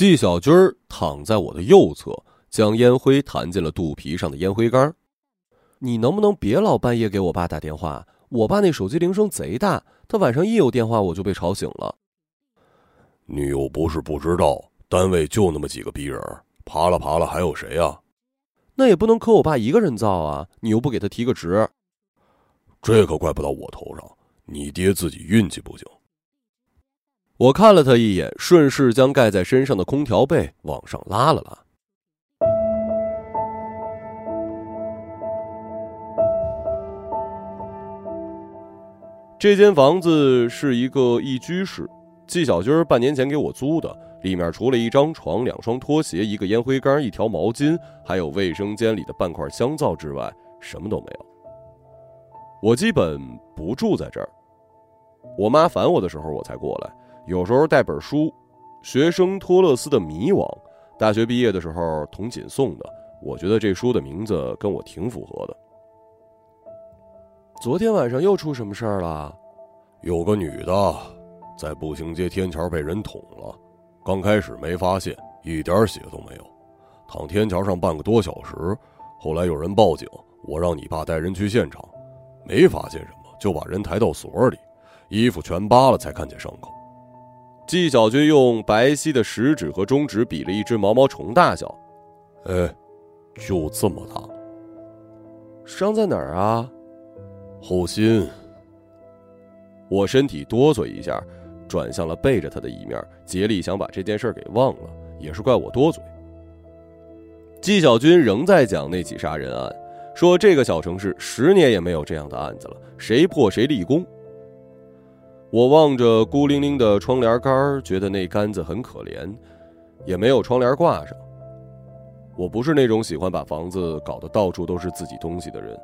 纪晓军儿躺在我的右侧，将烟灰弹进了肚皮上的烟灰缸。你能不能别老半夜给我爸打电话？我爸那手机铃声贼大，他晚上一有电话我就被吵醒了。你又不是不知道，单位就那么几个逼人，爬了爬了还有谁啊？那也不能可我爸一个人造啊！你又不给他提个职，这可怪不到我头上，你爹自己运气不行。我看了他一眼，顺势将盖在身上的空调被往上拉了拉。这间房子是一个一居室，季小军半年前给我租的。里面除了一张床、两双拖鞋、一个烟灰缸、一条毛巾，还有卫生间里的半块香皂之外，什么都没有。我基本不住在这儿。我妈烦我的时候，我才过来。有时候带本书，《学生托勒斯的迷惘》，大学毕业的时候童锦送的。我觉得这书的名字跟我挺符合的。昨天晚上又出什么事儿了？有个女的在步行街天桥被人捅了，刚开始没发现，一点血都没有，躺天桥上半个多小时，后来有人报警，我让你爸带人去现场，没发现什么，就把人抬到所里，衣服全扒了才看见伤口。纪晓军用白皙的食指和中指比了一只毛毛虫大小，哎，就这么大。伤在哪儿啊？后心。我身体哆嗦一下，转向了背着他的一面，竭力想把这件事给忘了。也是怪我多嘴。纪晓军仍在讲那起杀人案，说这个小城市十年也没有这样的案子了，谁破谁立功。我望着孤零零的窗帘杆，觉得那杆子很可怜，也没有窗帘挂上。我不是那种喜欢把房子搞得到处都是自己东西的人。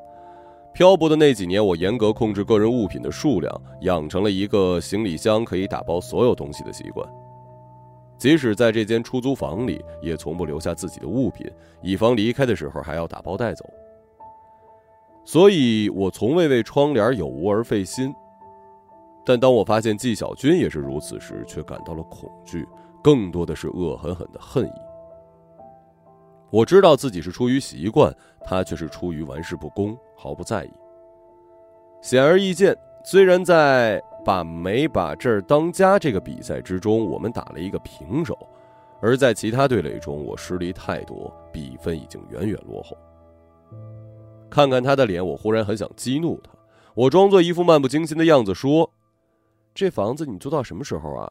漂泊的那几年，我严格控制个人物品的数量，养成了一个行李箱可以打包所有东西的习惯。即使在这间出租房里，也从不留下自己的物品，以防离开的时候还要打包带走。所以我从未为窗帘有无而费心。但当我发现纪晓君也是如此时，却感到了恐惧，更多的是恶狠狠的恨意。我知道自己是出于习惯，他却是出于玩世不恭，毫不在意。显而易见，虽然在把没把这儿当家这个比赛之中，我们打了一个平手，而在其他对垒中，我失利太多，比分已经远远落后。看看他的脸，我忽然很想激怒他。我装作一副漫不经心的样子说。这房子你租到什么时候啊？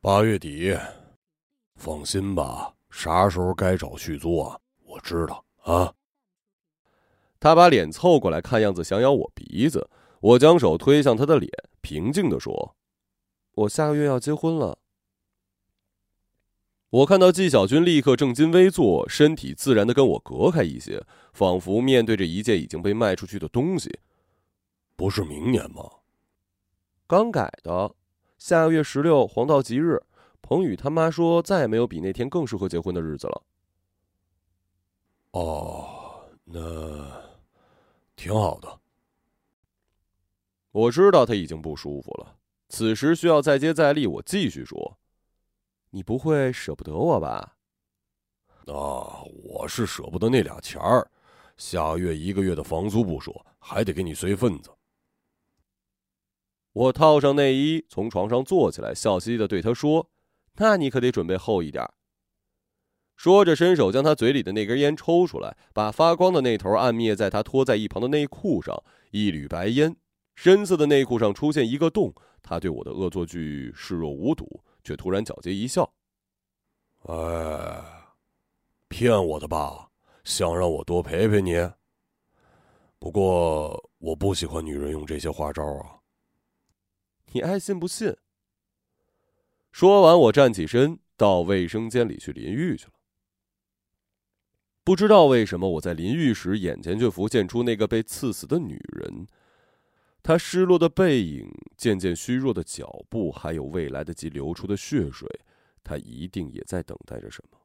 八月底。放心吧，啥时候该找续租啊？我知道啊。他把脸凑过来，看样子想咬我鼻子。我将手推向他的脸，平静的说：“我下个月要结婚了。”我看到纪晓君立刻正襟危坐，身体自然的跟我隔开一些，仿佛面对着一件已经被卖出去的东西。不是明年吗？刚改的，下个月十六黄道吉日。彭宇他妈说再也没有比那天更适合结婚的日子了。哦，那挺好的。我知道他已经不舒服了，此时需要再接再厉。我继续说：“你不会舍不得我吧？”啊，我是舍不得那俩钱儿，下月一个月的房租不说，还得给你随份子。我套上内衣，从床上坐起来，笑嘻嘻的对他说：“那你可得准备厚一点。”说着，伸手将他嘴里的那根烟抽出来，把发光的那头按灭在他拖在一旁的内裤上。一缕白烟，深色的内裤上出现一个洞。他对我的恶作剧视若无睹，却突然皎洁一笑：“哎，骗我的吧？想让我多陪陪你？不过我不喜欢女人用这些花招啊。”你爱信不信？说完，我站起身，到卫生间里去淋浴去了。不知道为什么，我在淋浴时，眼前却浮现出那个被刺死的女人，她失落的背影，渐渐虚弱的脚步，还有未来得及流出的血水，她一定也在等待着什么。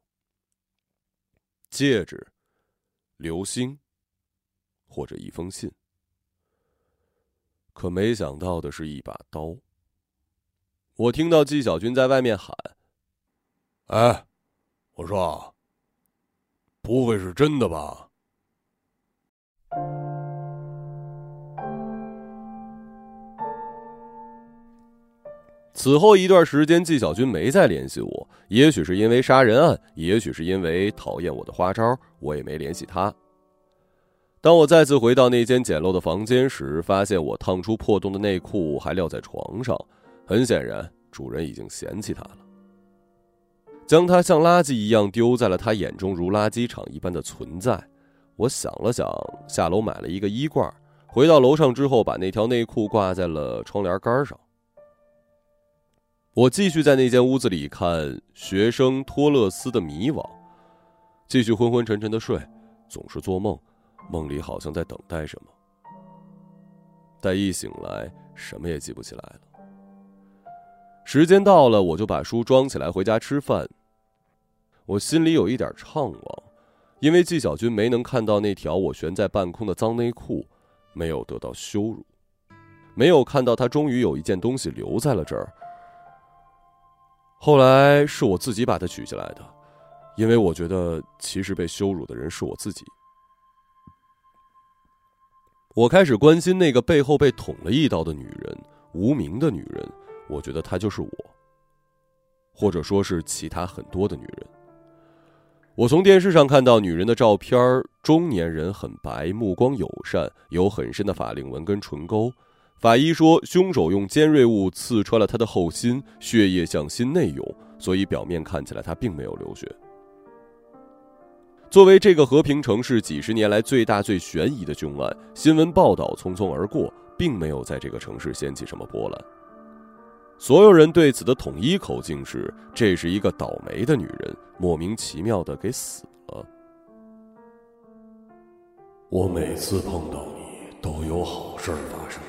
戒指、流星，或者一封信。可没想到的是一把刀。我听到纪晓军在外面喊：“哎，我说，不会是真的吧？此后一段时间，纪晓军没再联系我。也许是因为杀人案，也许是因为讨厌我的花招，我也没联系他。当我再次回到那间简陋的房间时，发现我烫出破洞的内裤还撂在床上。很显然，主人已经嫌弃它了，将它像垃圾一样丢在了他眼中如垃圾场一般的存在。我想了想，下楼买了一个衣挂，回到楼上之后，把那条内裤挂在了窗帘杆上。我继续在那间屋子里看学生托勒斯的迷惘，继续昏昏沉沉的睡，总是做梦，梦里好像在等待什么，但一醒来什么也记不起来了。时间到了，我就把书装起来回家吃饭。我心里有一点怅惘，因为纪晓君没能看到那条我悬在半空的脏内裤，没有得到羞辱，没有看到他终于有一件东西留在了这儿。后来是我自己把它取下来的，因为我觉得其实被羞辱的人是我自己。我开始关心那个背后被捅了一刀的女人，无名的女人。我觉得她就是我，或者说是其他很多的女人。我从电视上看到女人的照片，中年人很白，目光友善，有很深的法令纹跟唇沟。法医说，凶手用尖锐物刺穿了她的后心，血液向心内涌，所以表面看起来她并没有流血。作为这个和平城市几十年来最大最悬疑的凶案，新闻报道匆匆而过，并没有在这个城市掀起什么波澜。所有人对此的统一口径是：这是一个倒霉的女人，莫名其妙的给死了。我每次碰到你，都有好事发生。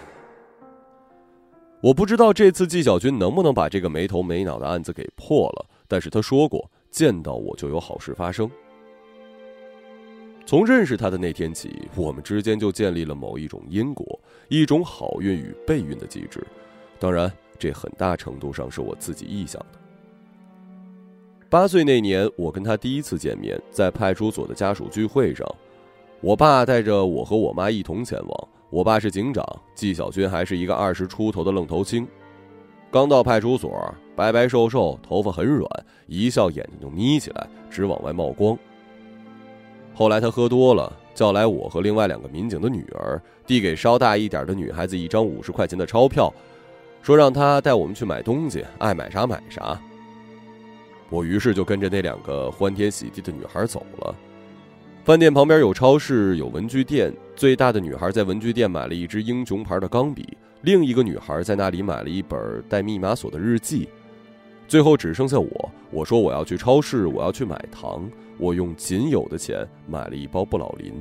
我不知道这次纪晓君能不能把这个没头没脑的案子给破了，但是他说过见到我就有好事发生。从认识他的那天起，我们之间就建立了某一种因果，一种好运与背运的机制。当然，这很大程度上是我自己臆想的。八岁那年，我跟他第一次见面，在派出所的家属聚会上，我爸带着我和我妈一同前往。我爸是警长，纪晓军还是一个二十出头的愣头青。刚到派出所，白白瘦瘦，头发很软，一笑眼睛就眯起来，直往外冒光。后来他喝多了，叫来我和另外两个民警的女儿，递给稍大一点的女孩子一张五十块钱的钞票，说让她带我们去买东西，爱买啥买啥。我于是就跟着那两个欢天喜地的女孩走了。饭店旁边有超市，有文具店。最大的女孩在文具店买了一支英雄牌的钢笔，另一个女孩在那里买了一本带密码锁的日记。最后只剩下我。我说我要去超市，我要去买糖。我用仅有的钱买了一包布老林。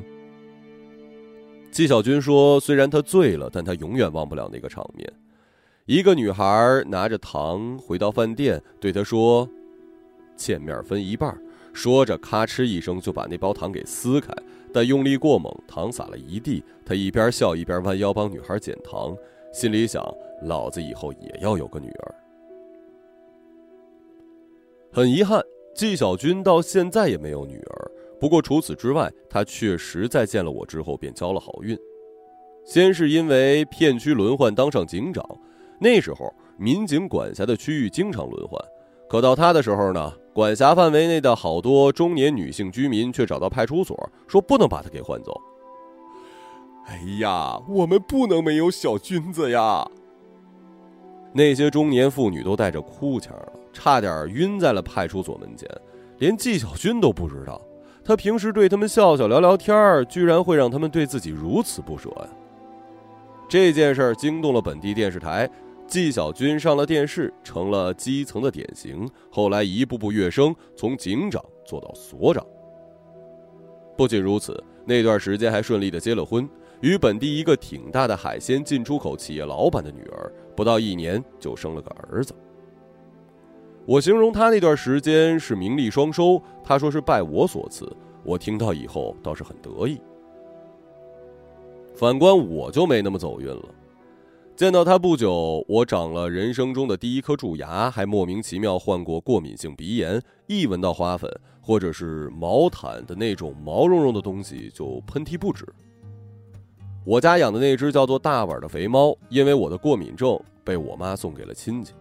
纪晓君说：“虽然他醉了，但他永远忘不了那个场面。一个女孩拿着糖回到饭店，对他说：‘见面分一半。’说着，咔哧一声就把那包糖给撕开。”但用力过猛，糖洒了一地。他一边笑一边弯腰帮女孩捡糖，心里想：老子以后也要有个女儿。很遗憾，纪晓君到现在也没有女儿。不过除此之外，他确实在见了我之后便交了好运。先是因为片区轮换当上警长，那时候民警管辖的区域经常轮换。可到他的时候呢，管辖范围内的好多中年女性居民却找到派出所，说不能把他给换走。哎呀，我们不能没有小君子呀！那些中年妇女都带着哭腔，差点晕在了派出所门前。连纪晓君都不知道，他平时对他们笑笑聊聊天居然会让他们对自己如此不舍呀！这件事惊动了本地电视台。纪晓君上了电视，成了基层的典型。后来一步步跃升，从警长做到所长。不仅如此，那段时间还顺利的结了婚，与本地一个挺大的海鲜进出口企业老板的女儿，不到一年就生了个儿子。我形容他那段时间是名利双收，他说是拜我所赐。我听到以后倒是很得意。反观我就没那么走运了。见到他不久，我长了人生中的第一颗蛀牙，还莫名其妙患过过敏性鼻炎，一闻到花粉或者是毛毯的那种毛茸茸的东西就喷嚏不止。我家养的那只叫做大碗的肥猫，因为我的过敏症被我妈送给了亲戚。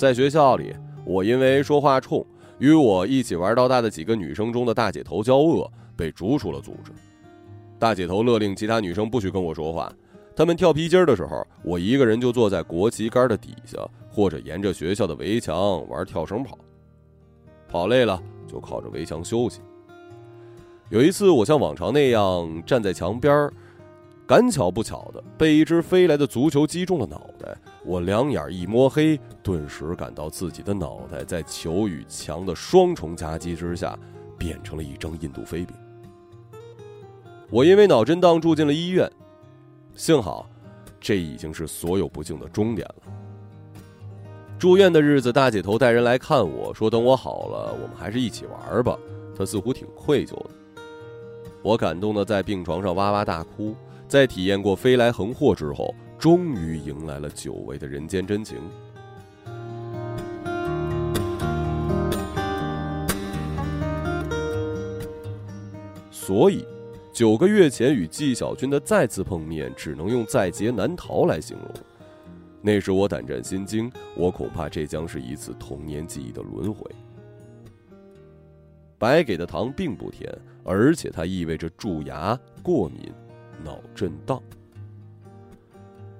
在学校里，我因为说话冲，与我一起玩到大的几个女生中的大姐头交恶，被逐出了组织。大姐头勒令其他女生不许跟我说话。他们跳皮筋儿的时候，我一个人就坐在国旗杆的底下，或者沿着学校的围墙玩跳绳跑。跑累了就靠着围墙休息。有一次，我像往常那样站在墙边儿，赶巧不巧的被一只飞来的足球击中了脑袋。我两眼一摸黑，顿时感到自己的脑袋在球与墙的双重夹击之下，变成了一张印度飞饼。我因为脑震荡住进了医院。幸好，这已经是所有不幸的终点了。住院的日子，大姐头带人来看我说：“等我好了，我们还是一起玩吧。”她似乎挺愧疚的。我感动的在病床上哇哇大哭。在体验过飞来横祸之后，终于迎来了久违的人间真情。所以。九个月前与纪晓君的再次碰面，只能用在劫难逃来形容。那时我胆战心惊，我恐怕这将是一次童年记忆的轮回。白给的糖并不甜，而且它意味着蛀牙、过敏、脑震荡。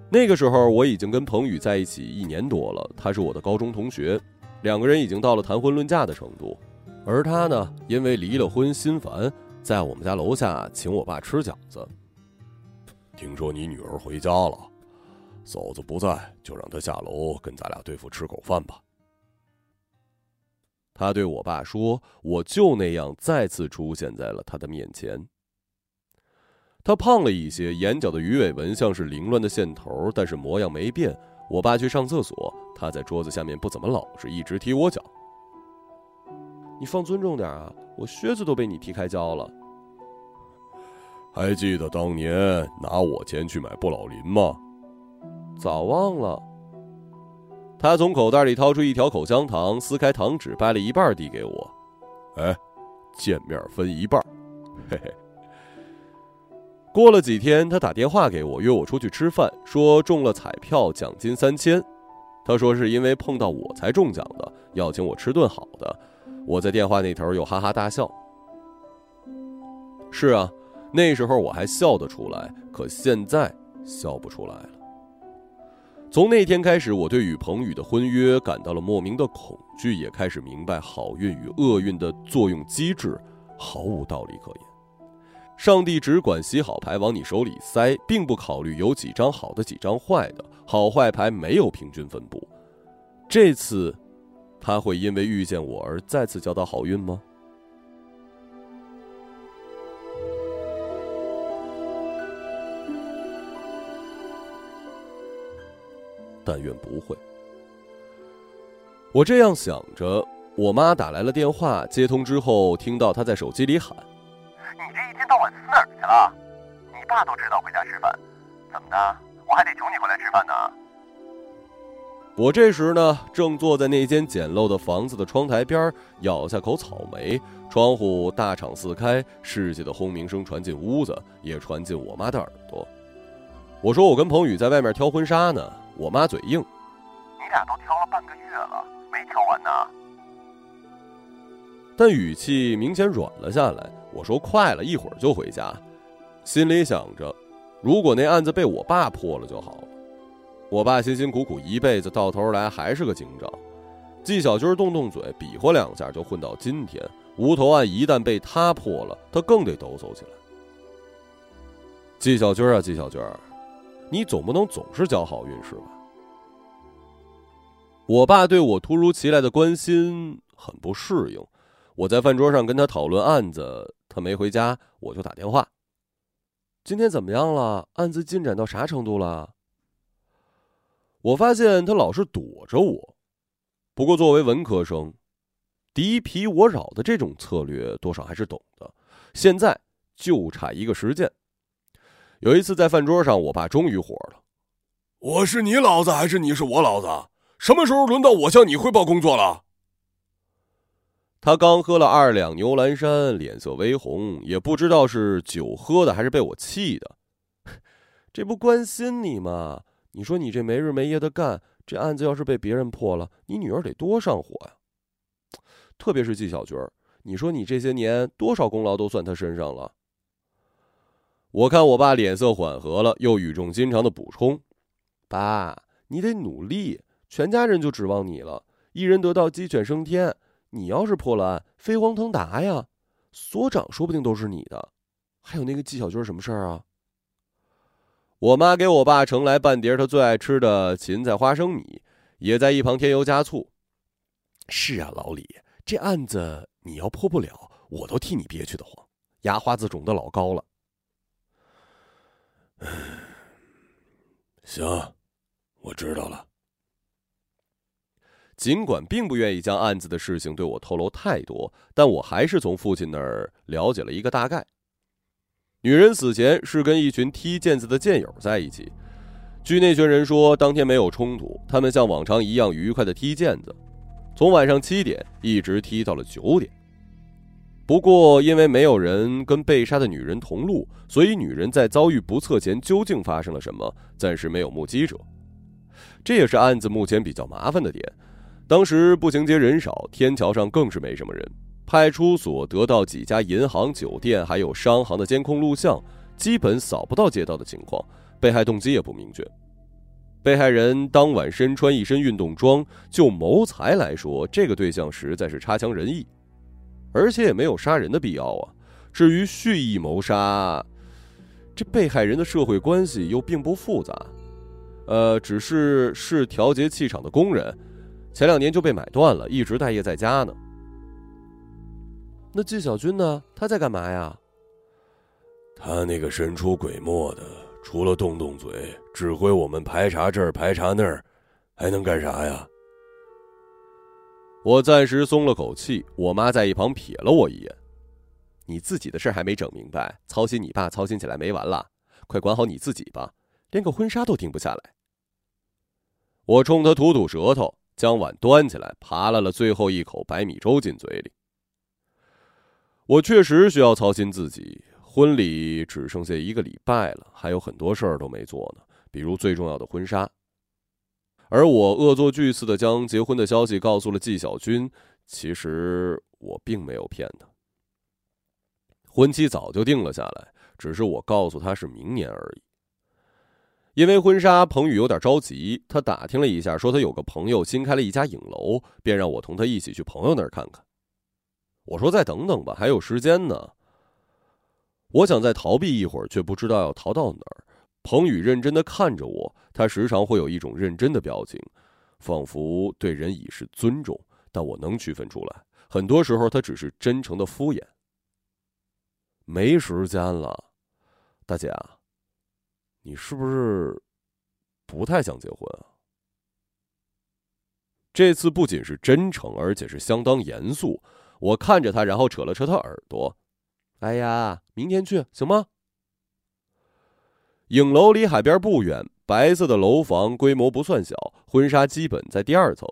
那个时候我已经跟彭宇在一起一年多了，他是我的高中同学，两个人已经到了谈婚论嫁的程度，而他呢，因为离了婚心烦。在我们家楼下请我爸吃饺子。听说你女儿回家了，嫂子不在，就让她下楼跟咱俩对付吃口饭吧。他对我爸说：“我就那样再次出现在了他的面前。”他胖了一些，眼角的鱼尾纹像是凌乱的线头，但是模样没变。我爸去上厕所，他在桌子下面不怎么老实，一直踢我脚。你放尊重点啊！我靴子都被你踢开胶了。还记得当年拿我钱去买不老林吗？早忘了。他从口袋里掏出一条口香糖，撕开糖纸，掰了一半递给我。哎，见面分一半，嘿嘿。过了几天，他打电话给我，约我出去吃饭，说中了彩票，奖金三千。他说是因为碰到我才中奖的，要请我吃顿好的。我在电话那头又哈哈大笑。是啊，那时候我还笑得出来，可现在笑不出来了。从那天开始，我对与彭宇的婚约感到了莫名的恐惧，也开始明白好运与厄运的作用机制毫无道理可言。上帝只管洗好牌往你手里塞，并不考虑有几张好的，几张坏的，好坏牌没有平均分布。这次。他会因为遇见我而再次交到好运吗？但愿不会。我这样想着，我妈打来了电话，接通之后，听到她在手机里喊：“你这一天到晚死哪儿去了？你爸都知道回家吃饭，怎么的？我还得求你回来吃饭呢。”我这时呢，正坐在那间简陋的房子的窗台边，咬下口草莓。窗户大敞四开，世界的轰鸣声传进屋子，也传进我妈的耳朵。我说我跟彭宇在外面挑婚纱呢，我妈嘴硬：“你俩都挑了半个月了，没挑完呢。”但语气明显软了下来。我说：“快了，一会儿就回家。”心里想着，如果那案子被我爸破了就好了。我爸辛辛苦苦一辈子，到头来还是个警长。纪晓军动动嘴，比划两下就混到今天。无头案一旦被他破了，他更得抖擞起来。纪晓军啊，纪晓军，你总不能总是交好运是吧？我爸对我突如其来的关心很不适应。我在饭桌上跟他讨论案子，他没回家，我就打电话。今天怎么样了？案子进展到啥程度了？我发现他老是躲着我，不过作为文科生，敌疲我扰的这种策略多少还是懂的。现在就差一个实践。有一次在饭桌上，我爸终于火了：“我是你老子还是你是我老子？什么时候轮到我向你汇报工作了？他刚喝了二两牛栏山，脸色微红，也不知道是酒喝的还是被我气的。这不关心你吗？你说你这没日没夜的干，这案子要是被别人破了，你女儿得多上火呀！特别是纪晓军，你说你这些年多少功劳都算他身上了。我看我爸脸色缓和了，又语重心长的补充：“爸，你得努力。”全家人就指望你了，一人得道鸡犬升天。你要是破了案，飞黄腾达呀，所长说不定都是你的。还有那个纪晓军什么事儿啊？我妈给我爸盛来半碟他最爱吃的芹菜花生米，也在一旁添油加醋。是啊，老李，这案子你要破不了，我都替你憋屈的慌，牙花子肿得老高了。行，我知道了。尽管并不愿意将案子的事情对我透露太多，但我还是从父亲那儿了解了一个大概。女人死前是跟一群踢毽子的毽友在一起，据那群人说，当天没有冲突，他们像往常一样愉快的踢毽子，从晚上七点一直踢到了九点。不过，因为没有人跟被杀的女人同路，所以女人在遭遇不测前究竟发生了什么，暂时没有目击者。这也是案子目前比较麻烦的点。当时步行街人少，天桥上更是没什么人。派出所得到几家银行、酒店还有商行的监控录像，基本扫不到街道的情况。被害动机也不明确。被害人当晚身穿一身运动装，就谋财来说，这个对象实在是差强人意，而且也没有杀人的必要啊。至于蓄意谋杀，这被害人的社会关系又并不复杂，呃，只是是调节气场的工人。前两年就被买断了，一直待业在家呢。那纪晓军呢？他在干嘛呀？他那个神出鬼没的，除了动动嘴，指挥我们排查这儿排查那儿，还能干啥呀？我暂时松了口气。我妈在一旁瞥了我一眼：“你自己的事还没整明白，操心你爸操心起来没完了。快管好你自己吧，连个婚纱都定不下来。”我冲他吐吐舌头。将碗端起来，扒拉了最后一口白米粥进嘴里。我确实需要操心自己，婚礼只剩下一个礼拜了，还有很多事儿都没做呢，比如最重要的婚纱。而我恶作剧似的将结婚的消息告诉了纪晓军，其实我并没有骗他。婚期早就定了下来，只是我告诉他是明年而已。因为婚纱，彭宇有点着急。他打听了一下，说他有个朋友新开了一家影楼，便让我同他一起去朋友那儿看看。我说再等等吧，还有时间呢。我想再逃避一会儿，却不知道要逃到哪儿。彭宇认真的看着我，他时常会有一种认真的表情，仿佛对人已是尊重，但我能区分出来，很多时候他只是真诚的敷衍。没时间了，大姐啊。你是不是不太想结婚啊？这次不仅是真诚，而且是相当严肃。我看着他，然后扯了扯他耳朵：“哎呀，明天去行吗？”影楼离海边不远，白色的楼房规模不算小，婚纱基本在第二层。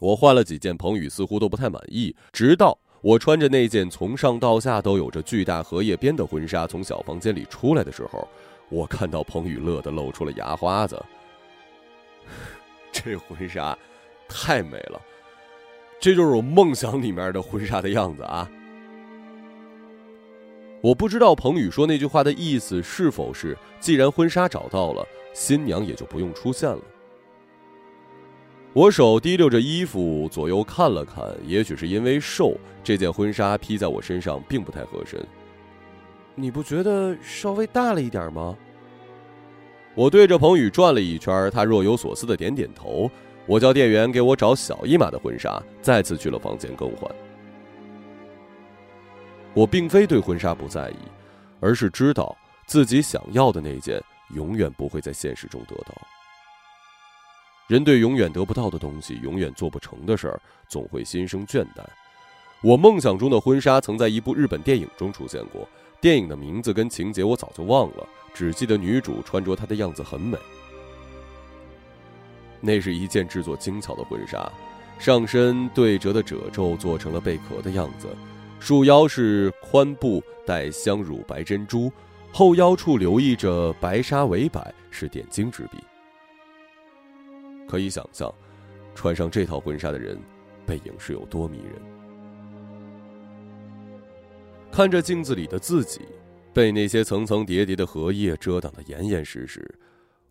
我换了几件，彭宇似乎都不太满意。直到我穿着那件从上到下都有着巨大荷叶边的婚纱从小房间里出来的时候。我看到彭宇乐的露出了牙花子，这婚纱太美了，这就是我梦想里面的婚纱的样子啊！我不知道彭宇说那句话的意思是否是，既然婚纱找到了，新娘也就不用出现了。我手提溜着衣服左右看了看，也许是因为瘦，这件婚纱披在我身上并不太合身。你不觉得稍微大了一点吗？我对着彭宇转了一圈，他若有所思的点点头。我叫店员给我找小一码的婚纱，再次去了房间更换。我并非对婚纱不在意，而是知道自己想要的那件永远不会在现实中得到。人对永远得不到的东西，永远做不成的事儿，总会心生倦怠。我梦想中的婚纱曾在一部日本电影中出现过。电影的名字跟情节我早就忘了，只记得女主穿着它的样子很美。那是一件制作精巧的婚纱，上身对折的褶皱做成了贝壳的样子，束腰是宽布带镶乳白珍珠，后腰处留意着白纱围摆，是点睛之笔。可以想象，穿上这套婚纱的人，背影是有多迷人。看着镜子里的自己，被那些层层叠叠的荷叶遮挡的严严实实，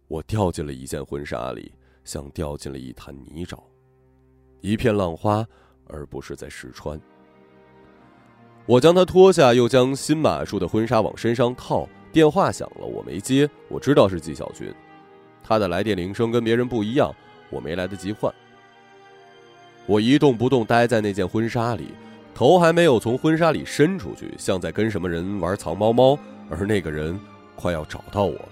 我掉进了一件婚纱里。像掉进了一滩泥沼，一片浪花，而不是在试穿。我将它脱下，又将新马术的婚纱往身上套。电话响了，我没接。我知道是纪晓君，他的来电铃声跟别人不一样，我没来得及换。我一动不动待在那件婚纱里，头还没有从婚纱里伸出去，像在跟什么人玩藏猫猫，而那个人快要找到我了。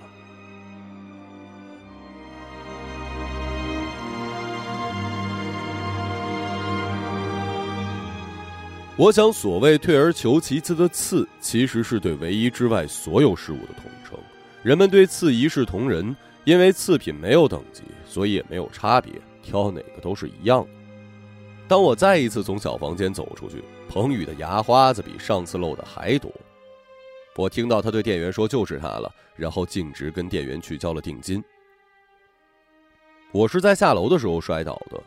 我想，所谓退而求其次的次，其实是对唯一之外所有事物的统称。人们对次一视同仁，因为次品没有等级，所以也没有差别，挑哪个都是一样的。当我再一次从小房间走出去，彭宇的牙花子比上次漏的还多。我听到他对店员说：“就是他了。”然后径直跟店员去交了定金。我是在下楼的时候摔倒的，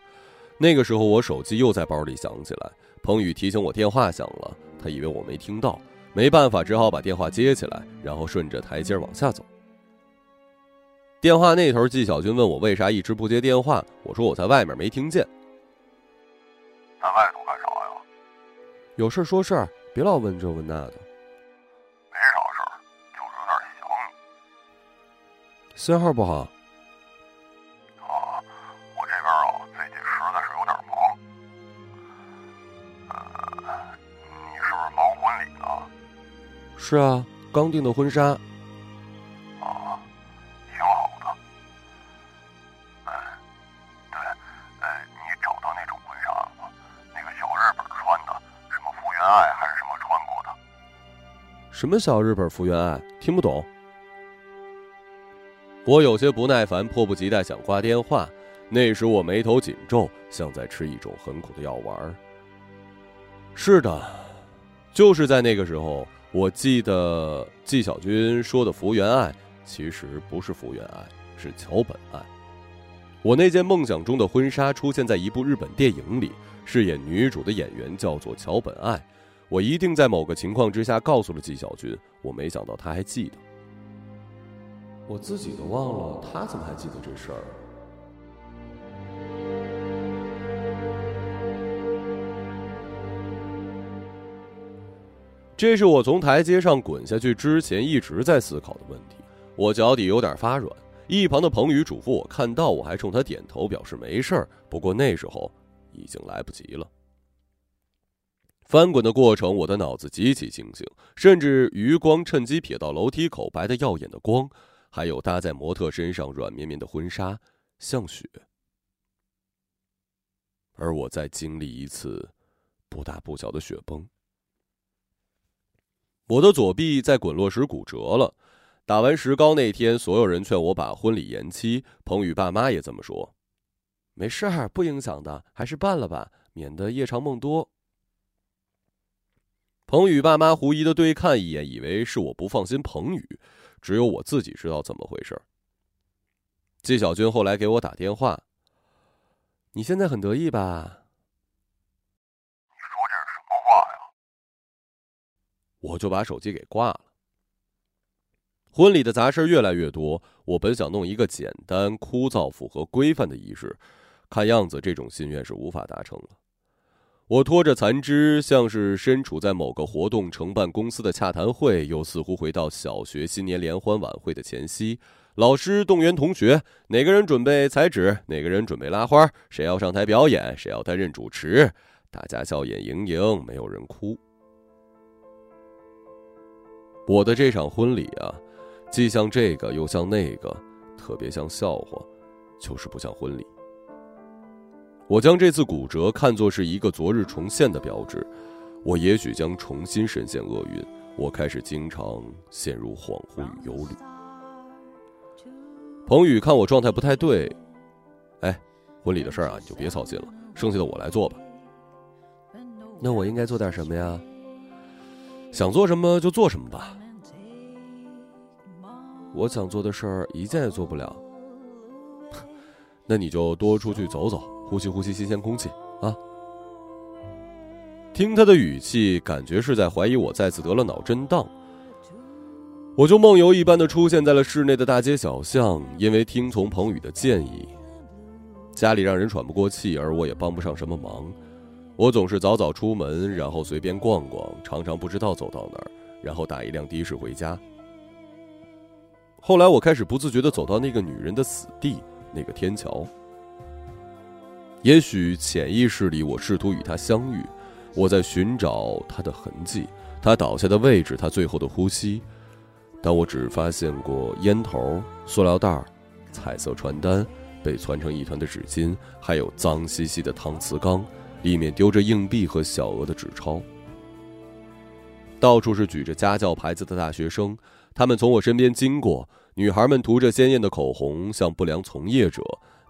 那个时候我手机又在包里响起来。彭宇提醒我电话响了，他以为我没听到，没办法，只好把电话接起来，然后顺着台阶往下走。电话那头，纪晓军问我为啥一直不接电话，我说我在外面没听见。在外头干啥？有事说事儿，别老问这问那的。没啥事儿，就是有点想你。信号不好。啊，我这边啊，最近实在是有点忙。你是不是忙婚礼呢？是啊，刚订的婚纱。什么小日本福原爱？听不懂。我有些不耐烦，迫不及待想挂电话。那时我眉头紧皱，像在吃一种很苦的药丸。是的，就是在那个时候，我记得纪晓君说的“福原爱”其实不是福原爱，是桥本爱。我那件梦想中的婚纱出现在一部日本电影里，饰演女主的演员叫做桥本爱。我一定在某个情况之下告诉了纪晓君，我没想到他还记得。我自己都忘了，他怎么还记得这事儿？这是我从台阶上滚下去之前一直在思考的问题。我脚底有点发软，一旁的彭宇嘱咐我看到我还冲他点头表示没事儿。不过那时候已经来不及了。翻滚的过程，我的脑子极其清醒，甚至余光趁机瞥到楼梯口白的耀眼的光，还有搭在模特身上软绵绵的婚纱，像雪。而我在经历一次不大不小的雪崩。我的左臂在滚落时骨折了，打完石膏那天，所有人劝我把婚礼延期，彭宇爸妈也这么说。没事儿，不影响的，还是办了吧，免得夜长梦多。彭宇爸妈狐疑的对看一眼，以为是我不放心彭宇，只有我自己知道怎么回事。季小军后来给我打电话，你现在很得意吧说点什么话呀？我就把手机给挂了。婚礼的杂事越来越多，我本想弄一个简单、枯燥、符合规范的仪式，看样子这种心愿是无法达成了。我拖着残肢，像是身处在某个活动承办公司的洽谈会，又似乎回到小学新年联欢晚会的前夕。老师动员同学，哪个人准备裁纸？哪个人准备拉花？谁要上台表演？谁要担任主持？大家笑眼盈盈，没有人哭。我的这场婚礼啊，既像这个，又像那个，特别像笑话，就是不像婚礼。我将这次骨折看作是一个昨日重现的标志，我也许将重新深陷厄运。我开始经常陷入恍惚与忧虑。彭宇看我状态不太对，哎，婚礼的事儿啊，你就别操心了，剩下的我来做吧。那我应该做点什么呀？想做什么就做什么吧。我想做的事儿一件也做不了。那你就多出去走走，呼吸呼吸新鲜空气啊。听他的语气，感觉是在怀疑我再次得了脑震荡。我就梦游一般的出现在了室内的大街小巷，因为听从彭宇的建议，家里让人喘不过气，而我也帮不上什么忙。我总是早早出门，然后随便逛逛，常常不知道走到哪儿，然后打一辆的士回家。后来我开始不自觉的走到那个女人的死地，那个天桥。也许潜意识里，我试图与他相遇，我在寻找他的痕迹，他倒下的位置，他最后的呼吸。但我只发现过烟头、塑料袋、彩色传单、被攒成一团的纸巾，还有脏兮兮的搪瓷缸，里面丢着硬币和小额的纸钞。到处是举着家教牌子的大学生，他们从我身边经过。女孩们涂着鲜艳的口红，像不良从业者；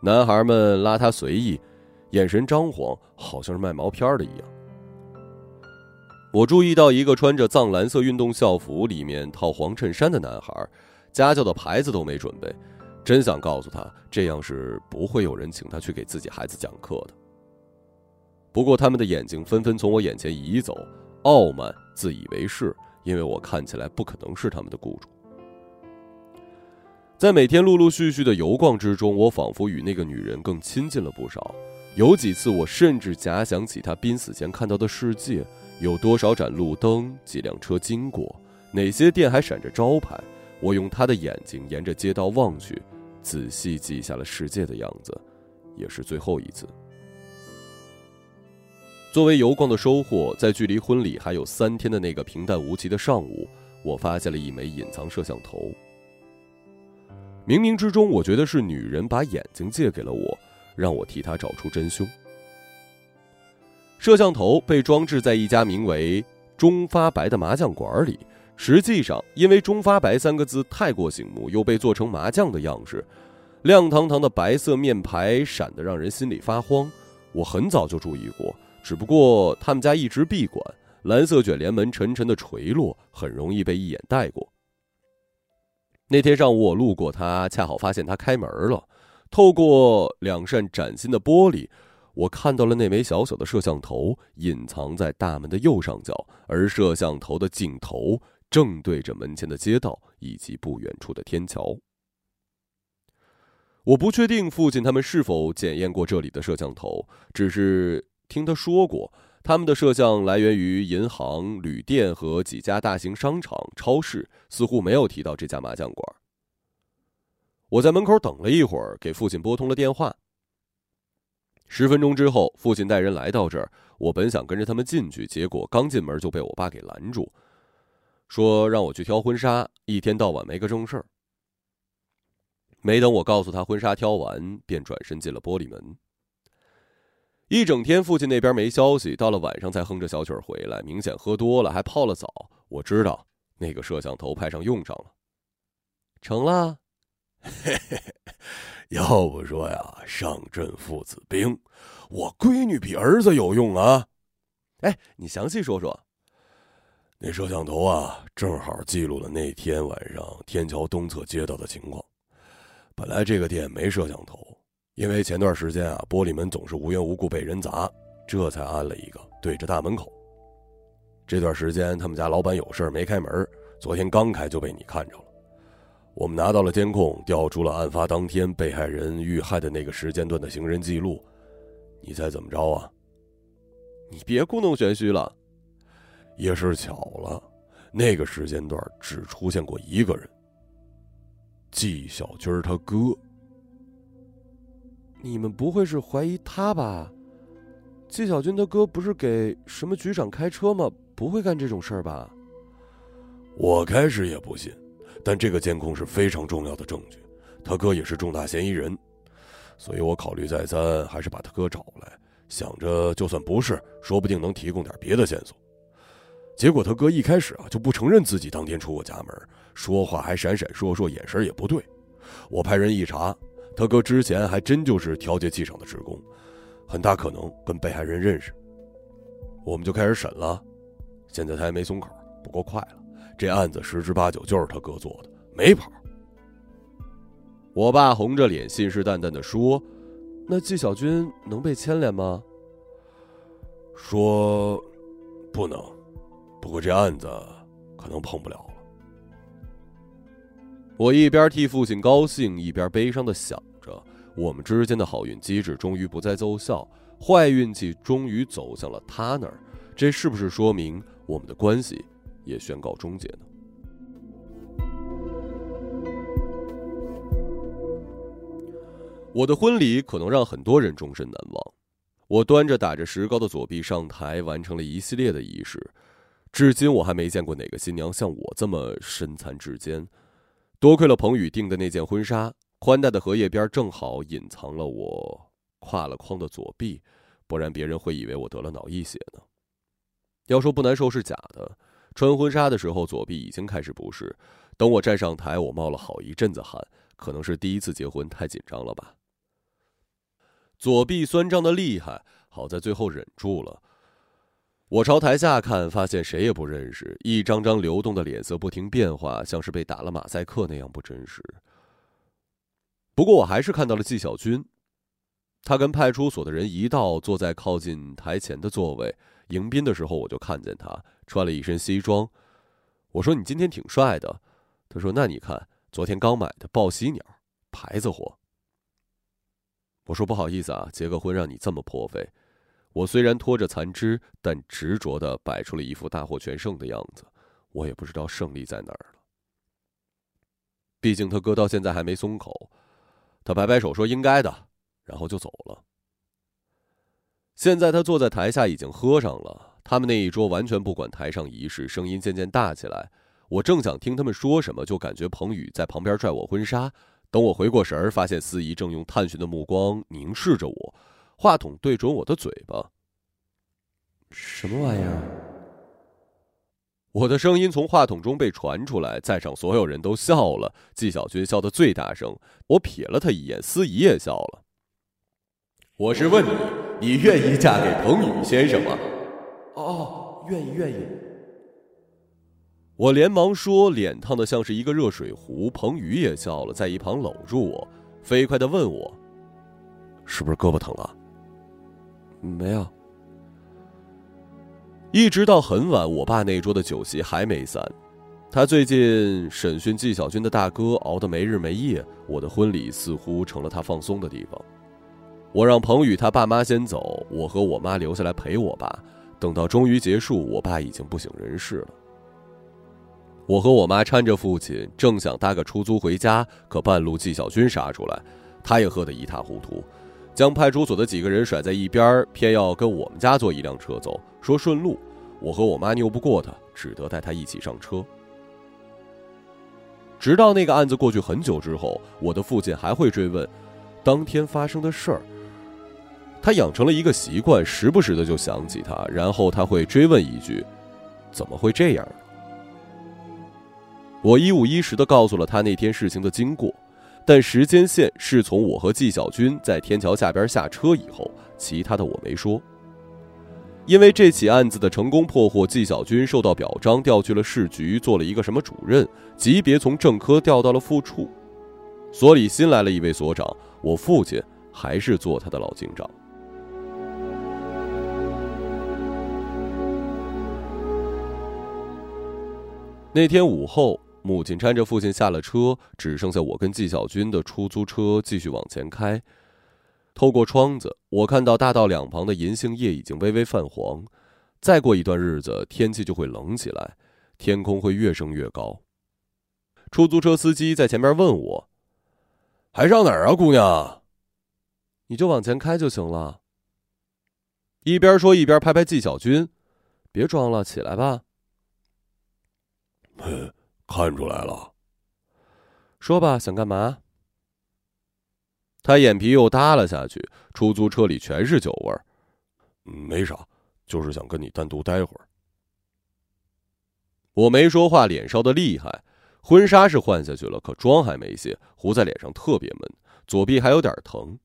男孩们邋遢随意，眼神张狂，好像是卖毛片的一样。我注意到一个穿着藏蓝色运动校服、里面套黄衬衫的男孩，家教的牌子都没准备，真想告诉他，这样是不会有人请他去给自己孩子讲课的。不过他们的眼睛纷纷从我眼前移走，傲慢、自以为是，因为我看起来不可能是他们的雇主。在每天陆陆续续的游逛之中，我仿佛与那个女人更亲近了不少。有几次，我甚至假想起他濒死前看到的世界。有多少盏路灯？几辆车经过？哪些店还闪着招牌？我用他的眼睛沿着街道望去，仔细记下了世界的样子，也是最后一次。作为游逛的收获，在距离婚礼还有三天的那个平淡无奇的上午，我发现了一枚隐藏摄像头。冥冥之中，我觉得是女人把眼睛借给了我，让我替他找出真凶。摄像头被装置在一家名为“中发白”的麻将馆里。实际上，因为“中发白”三个字太过醒目，又被做成麻将的样式，亮堂堂的白色面牌闪得让人心里发慌。我很早就注意过，只不过他们家一直闭馆，蓝色卷帘门沉沉的垂落，很容易被一眼带过。那天上午我路过他，恰好发现他开门了。透过两扇崭新的玻璃。我看到了那枚小小的摄像头隐藏在大门的右上角，而摄像头的镜头正对着门前的街道以及不远处的天桥。我不确定父亲他们是否检验过这里的摄像头，只是听他说过，他们的摄像来源于银行、旅店和几家大型商场、超市，似乎没有提到这家麻将馆。我在门口等了一会儿，给父亲拨通了电话。十分钟之后，父亲带人来到这儿。我本想跟着他们进去，结果刚进门就被我爸给拦住，说让我去挑婚纱，一天到晚没个正事儿。没等我告诉他婚纱挑完，便转身进了玻璃门。一整天，父亲那边没消息，到了晚上才哼着小曲儿回来，明显喝多了，还泡了澡。我知道那个摄像头派上用场了，成了。嘿嘿嘿。要不说呀，上阵父子兵，我闺女比儿子有用啊！哎，你详细说说。那摄像头啊，正好记录了那天晚上天桥东侧街道的情况。本来这个店没摄像头，因为前段时间啊，玻璃门总是无缘无故被人砸，这才安了一个对着大门口。这段时间他们家老板有事没开门，昨天刚开就被你看着了。我们拿到了监控，调出了案发当天被害人遇害的那个时间段的行人记录，你猜怎么着啊？你别故弄玄虚了。也是巧了，那个时间段只出现过一个人，纪晓军他哥。你们不会是怀疑他吧？纪晓军他哥不是给什么局长开车吗？不会干这种事儿吧？我开始也不信。但这个监控是非常重要的证据，他哥也是重大嫌疑人，所以我考虑再三，还是把他哥找来，想着就算不是，说不定能提供点别的线索。结果他哥一开始啊就不承认自己当天出过家门，说话还闪闪烁烁，眼神也不对。我派人一查，他哥之前还真就是调节器上的职工，很大可能跟被害人认识。我们就开始审了，现在他还没松口，不过快了。这案子十之八九就是他哥做的，没跑。我爸红着脸，信誓旦旦的说：“那纪晓君能被牵连吗？”说：“不能。不过这案子可能碰不了了。”我一边替父亲高兴，一边悲伤的想着：我们之间的好运机制终于不再奏效，坏运气终于走向了他那儿。这是不是说明我们的关系也宣告终结呢？我的婚礼可能让很多人终身难忘。我端着打着石膏的左臂上台，完成了一系列的仪式。至今我还没见过哪个新娘像我这么身残志坚。多亏了彭宇订的那件婚纱，宽大的荷叶边正好隐藏了我挎了筐的左臂，不然别人会以为我得了脑溢血呢。要说不难受是假的，穿婚纱的时候左臂已经开始不适，等我站上台，我冒了好一阵子汗，可能是第一次结婚太紧张了吧。左臂酸胀的厉害，好在最后忍住了。我朝台下看，发现谁也不认识，一张张流动的脸色不停变化，像是被打了马赛克那样不真实。不过我还是看到了纪晓君，他跟派出所的人一道坐在靠近台前的座位。迎宾的时候我就看见他穿了一身西装，我说你今天挺帅的，他说那你看昨天刚买的报喜鸟，牌子货。我说不好意思啊，结个婚让你这么破费。我虽然拖着残肢，但执着的摆出了一副大获全胜的样子。我也不知道胜利在哪儿了。毕竟他哥到现在还没松口。他摆摆手说：“应该的。”然后就走了。现在他坐在台下，已经喝上了。他们那一桌完全不管台上仪式，声音渐渐大起来。我正想听他们说什么，就感觉彭宇在旁边拽我婚纱。等我回过神儿，发现司仪正用探寻的目光凝视着我。话筒对准我的嘴巴。什么玩意儿？我的声音从话筒中被传出来，在场所有人都笑了。纪晓君笑得最大声。我瞥了他一眼，司仪也笑了。我是问你，你愿意嫁给彭宇先生吗？哦，愿意，愿意。我连忙说，脸烫的像是一个热水壶。彭宇也笑了，在一旁搂住我，飞快的问我：“是不是胳膊疼了？”没有。一直到很晚，我爸那桌的酒席还没散。他最近审讯纪晓君的大哥熬得没日没夜，我的婚礼似乎成了他放松的地方。我让彭宇他爸妈先走，我和我妈留下来陪我爸。等到终于结束，我爸已经不省人事了。我和我妈搀着父亲，正想搭个出租回家，可半路纪晓军杀出来，他也喝得一塌糊涂。将派出所的几个人甩在一边，偏要跟我们家坐一辆车走，说顺路。我和我妈拗不过他，只得带他一起上车。直到那个案子过去很久之后，我的父亲还会追问当天发生的事儿。他养成了一个习惯，时不时的就想起他，然后他会追问一句：“怎么会这样？”我一五一十的告诉了他那天事情的经过。但时间线是从我和纪晓君在天桥下边下车以后，其他的我没说。因为这起案子的成功破获，纪晓君受到表彰，调去了市局，做了一个什么主任，级别从正科调到了副处。所里新来了一位所长，我父亲还是做他的老警长。那天午后。母亲搀着父亲下了车，只剩下我跟纪晓君的出租车继续往前开。透过窗子，我看到大道两旁的银杏叶已经微微泛黄。再过一段日子，天气就会冷起来，天空会越升越高。出租车司机在前面问我：“还上哪儿啊，姑娘？”“你就往前开就行了。”一边说一边拍拍纪晓君：“别装了，起来吧。”哼 看出来了，说吧，想干嘛？他眼皮又耷了下去。出租车里全是酒味儿。没啥，就是想跟你单独待会儿。我没说话，脸烧的厉害。婚纱是换下去了，可妆还没卸，糊在脸上特别闷。左臂还有点疼。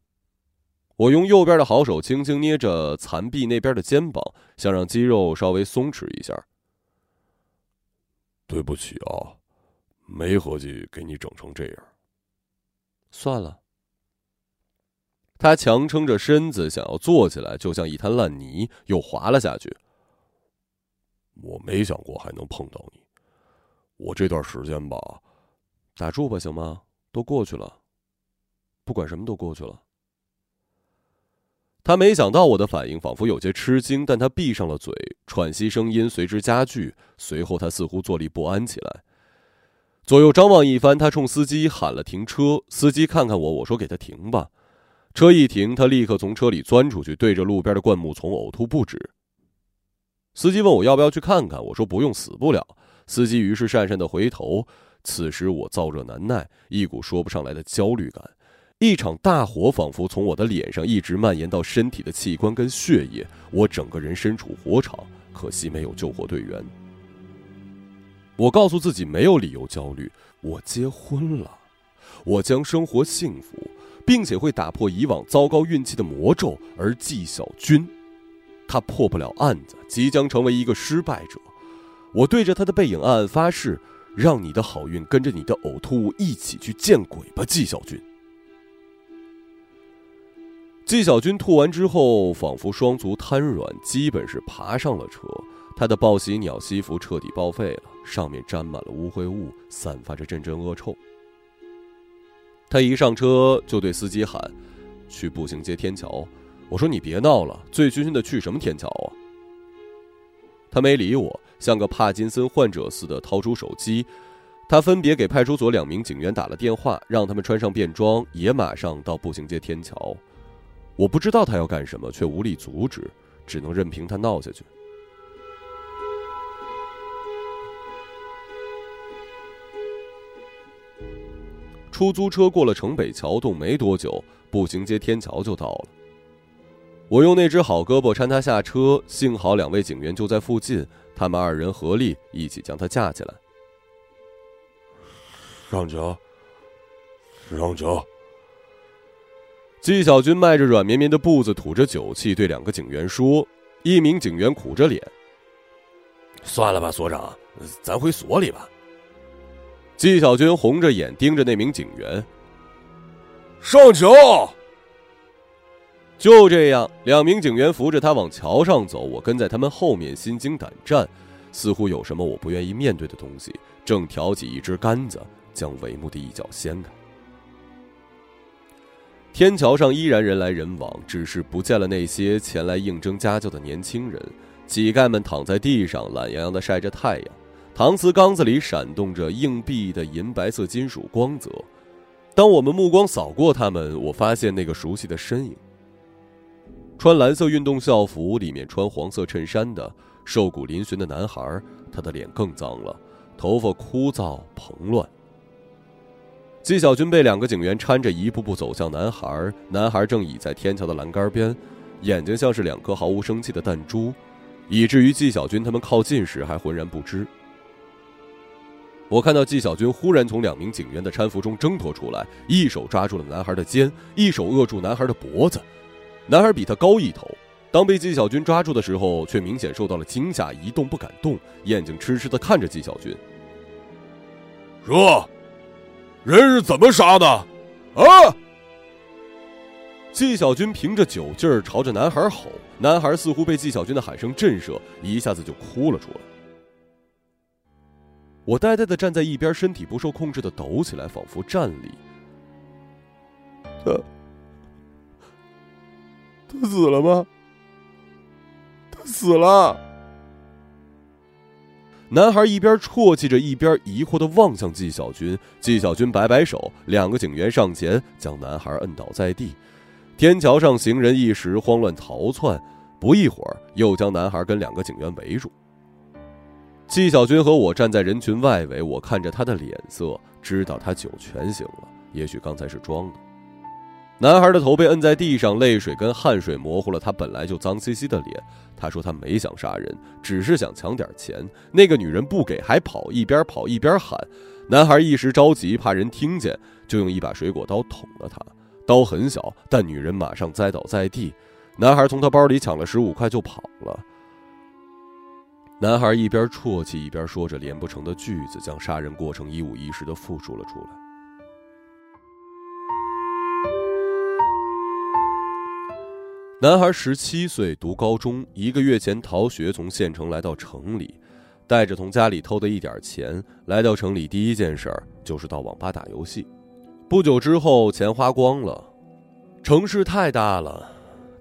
我用右边的好手轻轻捏着残臂那边的肩膀，想让肌肉稍微松弛一下。对不起啊，没合计给你整成这样。算了。他强撑着身子想要坐起来，就像一滩烂泥，又滑了下去。我没想过还能碰到你。我这段时间吧，打住吧，行吗？都过去了。不管什么都过去了。他没想到我的反应，仿佛有些吃惊，但他闭上了嘴，喘息声音随之加剧。随后，他似乎坐立不安起来，左右张望一番，他冲司机喊了停车。司机看看我，我说：“给他停吧。”车一停，他立刻从车里钻出去，对着路边的灌木丛呕吐不止。司机问我要不要去看看，我说不用，死不了。司机于是讪讪的回头。此时我燥热难耐，一股说不上来的焦虑感。一场大火仿佛从我的脸上一直蔓延到身体的器官跟血液，我整个人身处火场，可惜没有救火队员。我告诉自己没有理由焦虑，我结婚了，我将生活幸福，并且会打破以往糟糕运气的魔咒。而纪晓君，他破不了案子，即将成为一个失败者。我对着他的背影暗暗发誓，让你的好运跟着你的呕吐物一起去见鬼吧，纪晓君。纪晓军吐完之后，仿佛双足瘫软，基本是爬上了车。他的报喜鸟西服彻底报废了，上面沾满了污秽物，散发着阵阵恶臭。他一上车就对司机喊：“去步行街天桥。”我说：“你别闹了，醉醺醺的去什么天桥啊？”他没理我，像个帕金森患者似的掏出手机。他分别给派出所两名警员打了电话，让他们穿上便装，也马上到步行街天桥。我不知道他要干什么，却无力阻止，只能任凭他闹下去。出租车过了城北桥洞没多久，步行街天桥就到了。我用那只好胳膊搀他下车，幸好两位警员就在附近，他们二人合力一起将他架起来。让脚，让脚。纪晓军迈着软绵绵的步子，吐着酒气，对两个警员说：“一名警员苦着脸，算了吧，所长，咱回所里吧。”纪晓军红着眼盯着那名警员，上桥。就这样，两名警员扶着他往桥上走，我跟在他们后面，心惊胆战，似乎有什么我不愿意面对的东西，正挑起一支杆子，将帷幕的一角掀开。天桥上依然人来人往，只是不见了那些前来应征家教的年轻人。乞丐们躺在地上，懒洋洋地晒着太阳。搪瓷缸子里闪动着硬币的银白色金属光泽。当我们目光扫过他们，我发现那个熟悉的身影：穿蓝色运动校服，里面穿黄色衬衫的瘦骨嶙峋的男孩。他的脸更脏了，头发枯燥蓬乱。纪晓军被两个警员搀着，一步步走向男孩。男孩正倚在天桥的栏杆边，眼睛像是两颗毫无生气的弹珠，以至于纪晓军他们靠近时还浑然不知。我看到纪晓军忽然从两名警员的搀扶中挣脱出来，一手抓住了男孩的肩，一手扼住男孩的脖子。男孩比他高一头，当被纪晓军抓住的时候，却明显受到了惊吓，一动不敢动，眼睛痴痴的看着纪晓军。说。人是怎么杀的？啊！纪晓军凭着酒劲儿朝着男孩吼，男孩似乎被纪晓军的喊声震慑，一下子就哭了出来。我呆呆的站在一边，身体不受控制的抖起来，仿佛站立。他，他死了吗？他死了。男孩一边啜泣着，一边疑惑的望向纪晓君。纪晓君摆摆手，两个警员上前将男孩摁倒在地。天桥上行人一时慌乱逃窜，不一会儿又将男孩跟两个警员围住。纪晓君和我站在人群外围，我看着他的脸色，知道他酒全醒了，也许刚才是装的。男孩的头被摁在地上，泪水跟汗水模糊了他本来就脏兮兮的脸。他说他没想杀人，只是想抢点钱。那个女人不给，还跑，一边跑一边喊。男孩一时着急，怕人听见，就用一把水果刀捅了他。刀很小，但女人马上栽倒在地。男孩从他包里抢了十五块就跑了。男孩一边啜泣，一边说着连不成的句子，将杀人过程一五一十的复述了出来。男孩十七岁，读高中，一个月前逃学，从县城来到城里，带着从家里偷的一点钱，来到城里第一件事儿就是到网吧打游戏。不久之后，钱花光了，城市太大了。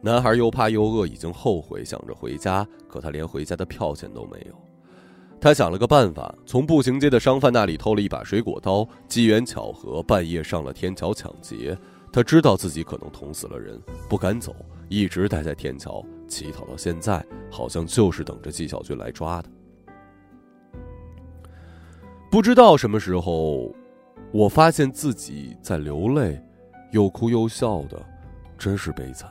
男孩又怕又饿，已经后悔，想着回家，可他连回家的票钱都没有。他想了个办法，从步行街的商贩那里偷了一把水果刀。机缘巧合，半夜上了天桥抢劫。他知道自己可能捅死了人，不敢走，一直待在天桥，乞讨到现在，好像就是等着纪晓君来抓的。不知道什么时候，我发现自己在流泪，又哭又笑的，真是悲惨。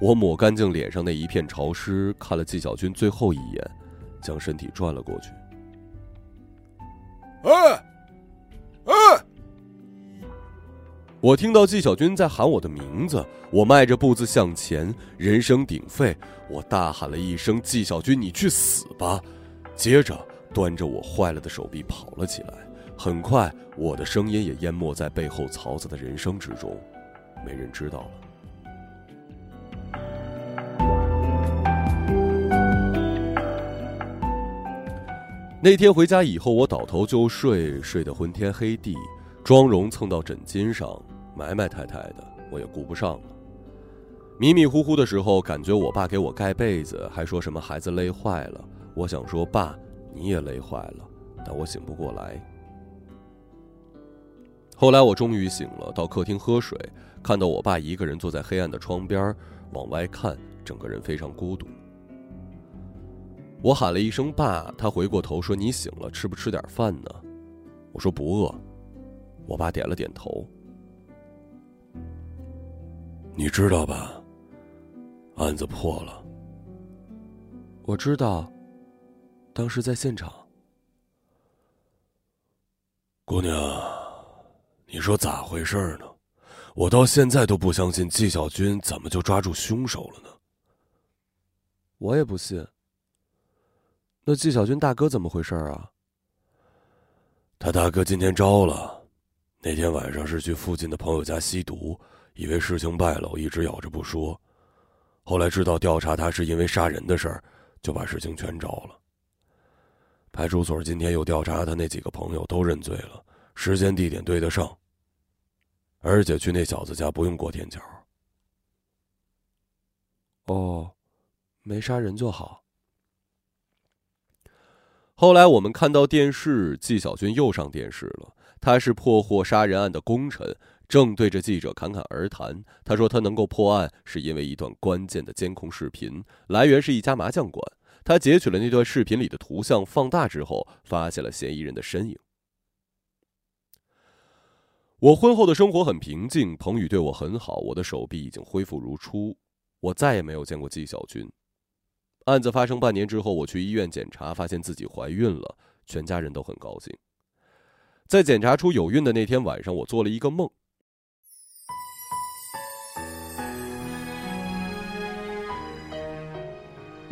我抹干净脸上那一片潮湿，看了纪晓君最后一眼，将身体转了过去。哎！我听到纪晓君在喊我的名字，我迈着步子向前，人声鼎沸，我大喊了一声：“纪晓君，你去死吧！”接着端着我坏了的手臂跑了起来。很快，我的声音也淹没在背后嘈杂的人声之中，没人知道了。那天回家以后，我倒头就睡，睡得昏天黑地，妆容蹭到枕巾上，埋埋汰汰的，我也顾不上了。迷迷糊糊的时候，感觉我爸给我盖被子，还说什么孩子累坏了。我想说爸，你也累坏了，但我醒不过来。后来我终于醒了，到客厅喝水，看到我爸一个人坐在黑暗的窗边，往外看，整个人非常孤独。我喊了一声“爸”，他回过头说：“你醒了，吃不吃点饭呢？”我说：“不饿。”我爸点了点头。你知道吧？案子破了。我知道，当时在现场。姑娘，你说咋回事呢？我到现在都不相信纪晓君怎么就抓住凶手了呢？我也不信。那纪晓君大哥怎么回事啊？他大哥今天招了，那天晚上是去附近的朋友家吸毒，以为事情败了，一直咬着不说。后来知道调查他是因为杀人的事儿，就把事情全招了。派出所今天又调查他那几个朋友都认罪了，时间地点对得上。而且去那小子家不用过天桥。哦，没杀人就好。后来我们看到电视，纪晓军又上电视了。他是破获杀人案的功臣，正对着记者侃侃而谈。他说他能够破案，是因为一段关键的监控视频，来源是一家麻将馆。他截取了那段视频里的图像，放大之后，发现了嫌疑人的身影。我婚后的生活很平静，彭宇对我很好，我的手臂已经恢复如初。我再也没有见过纪晓君。案子发生半年之后，我去医院检查，发现自己怀孕了，全家人都很高兴。在检查出有孕的那天晚上，我做了一个梦，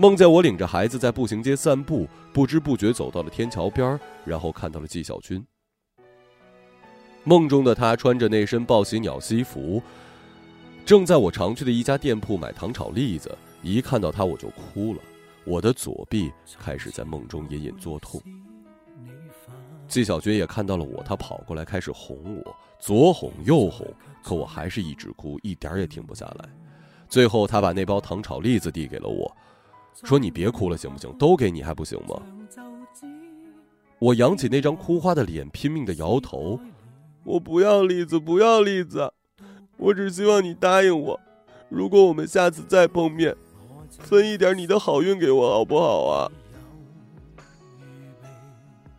梦见我领着孩子在步行街散步，不知不觉走到了天桥边然后看到了纪晓君。梦中的他穿着那身报喜鸟西服，正在我常去的一家店铺买糖炒栗子。一看到他我就哭了，我的左臂开始在梦中隐隐作痛。纪晓君也看到了我，他跑过来开始哄我，左哄右哄，可我还是一直哭，一点也停不下来。最后他把那包糖炒栗子递给了我，说：“你别哭了，行不行？都给你还不行吗？”我扬起那张哭花的脸，拼命的摇头：“我不要栗子，不要栗子，我只希望你答应我，如果我们下次再碰面。”分一点你的好运给我好不好啊？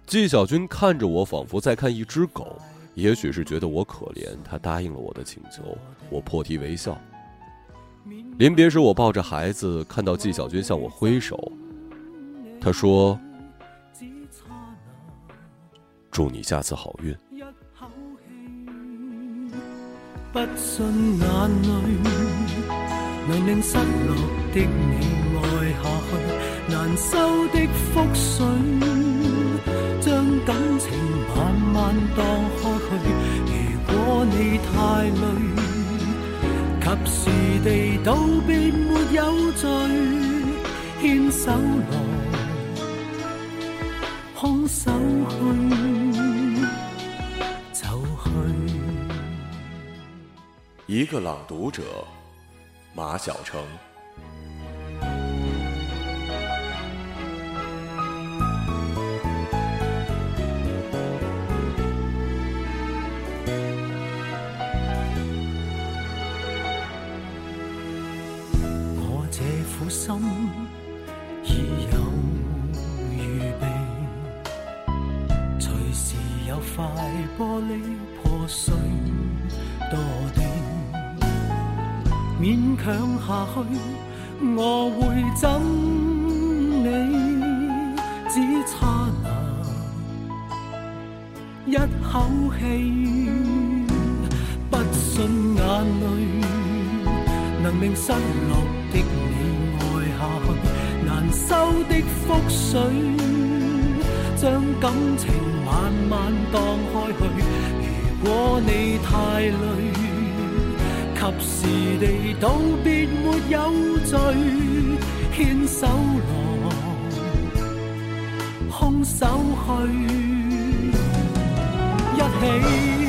纪晓君看着我，仿佛在看一只狗。也许是觉得我可怜，他答应了我的请求。我破涕为笑。临别时，我抱着孩子，看到纪晓君向我挥手。他说：“祝你下次好运。”不信眼泪能令失落的你爱下去，难收的覆水，将感情慢慢荡开去。如果你太累，及时地道别没有罪，牵手来，空手去，就去。一个朗读者，马晓成。玻璃破碎堕地，勉强下去，我会憎你，只差那一口气，不信眼泪。能令失落的你爱下去，难收的覆水，将感情慢慢荡开去。如果你太累，及时地道别没有罪，牵手来，空手去，一起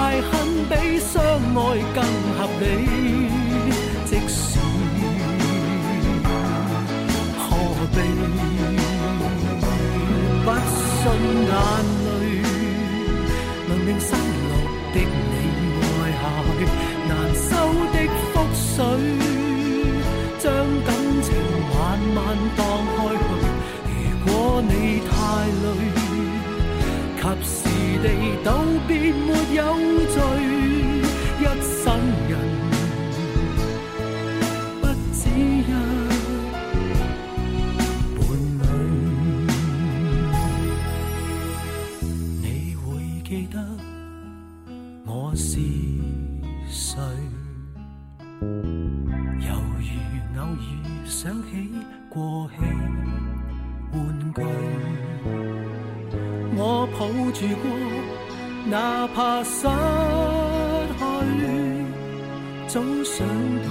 爱恨比相爱更合理。即使何必不信眼泪能令失过气玩具，我抱住过，哪怕失去，总想到。